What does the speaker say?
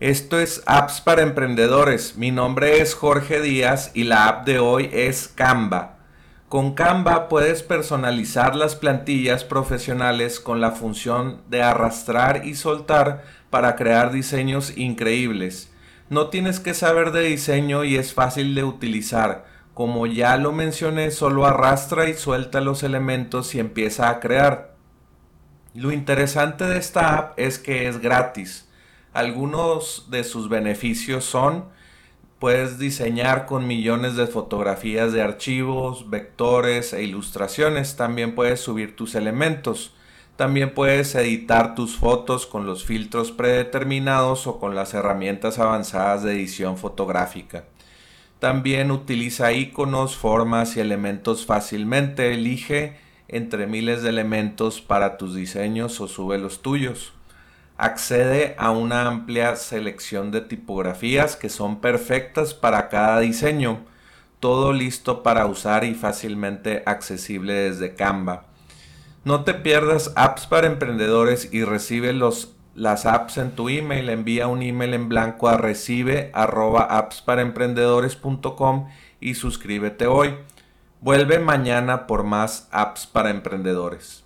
Esto es Apps para Emprendedores. Mi nombre es Jorge Díaz y la app de hoy es Canva. Con Canva puedes personalizar las plantillas profesionales con la función de arrastrar y soltar para crear diseños increíbles. No tienes que saber de diseño y es fácil de utilizar. Como ya lo mencioné, solo arrastra y suelta los elementos y empieza a crear. Lo interesante de esta app es que es gratis. Algunos de sus beneficios son, puedes diseñar con millones de fotografías de archivos, vectores e ilustraciones. También puedes subir tus elementos. También puedes editar tus fotos con los filtros predeterminados o con las herramientas avanzadas de edición fotográfica. También utiliza iconos, formas y elementos fácilmente. Elige entre miles de elementos para tus diseños o sube los tuyos accede a una amplia selección de tipografías que son perfectas para cada diseño, todo listo para usar y fácilmente accesible desde Canva. No te pierdas apps para emprendedores y recibe los, las apps en tu email. Envía un email en blanco a recibe arroba y suscríbete hoy. Vuelve mañana por más apps para emprendedores.